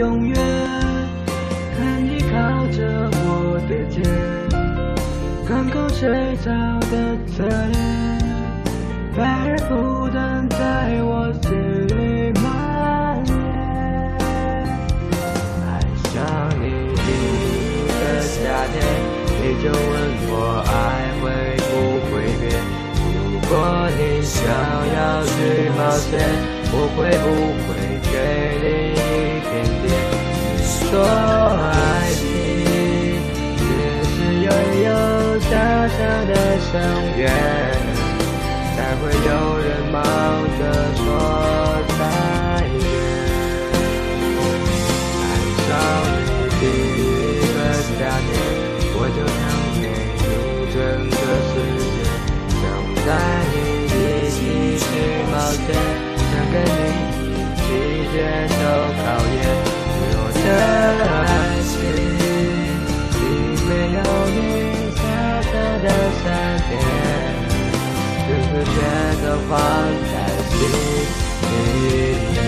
永远？看你靠着我的肩，港口睡着的侧脸，白日不断在我心里蔓延。爱上你第一个夏天，你就问我爱会不会变？如果你想要去冒险，我会不会给？你说爱情只是拥有小小的相约，才会有人忙着说再见。爱上你第一个夏天，我就想给你整个世界，想带你一起去冒险，想跟你一起接受考验。的爱情并没有你想象的善变，只是选择放在心里。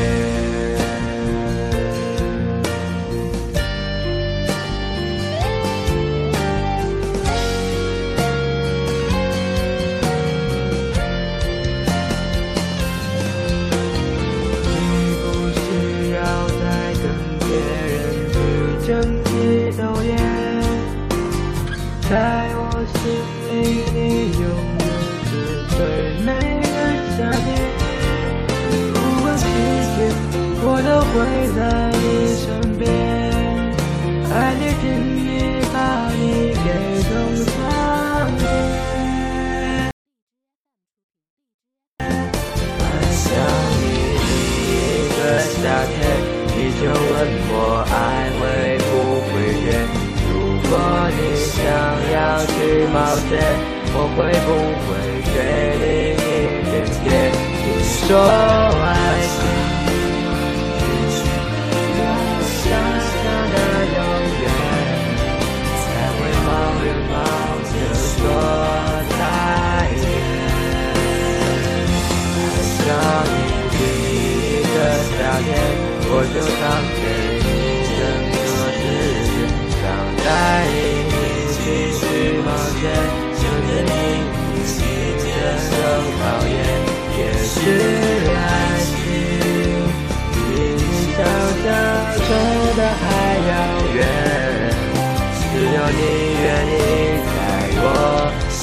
去争奇斗艳，在我心里你永远是最美的夏天。不管季节，我都会在你身边，爱你听你把你给种上天。爱上你一个夏天，你就问我爱想要去冒险，我会不会给你一点点？你说爱情有想象的永远，才会冒着冒着说再见。爱上你第一个夏天，我就想给你愿意在我身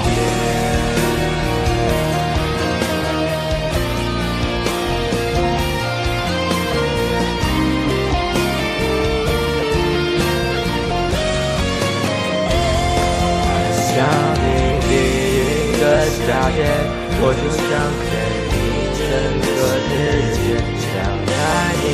边。想你第一个夏天，我就想给你整个世界，想带你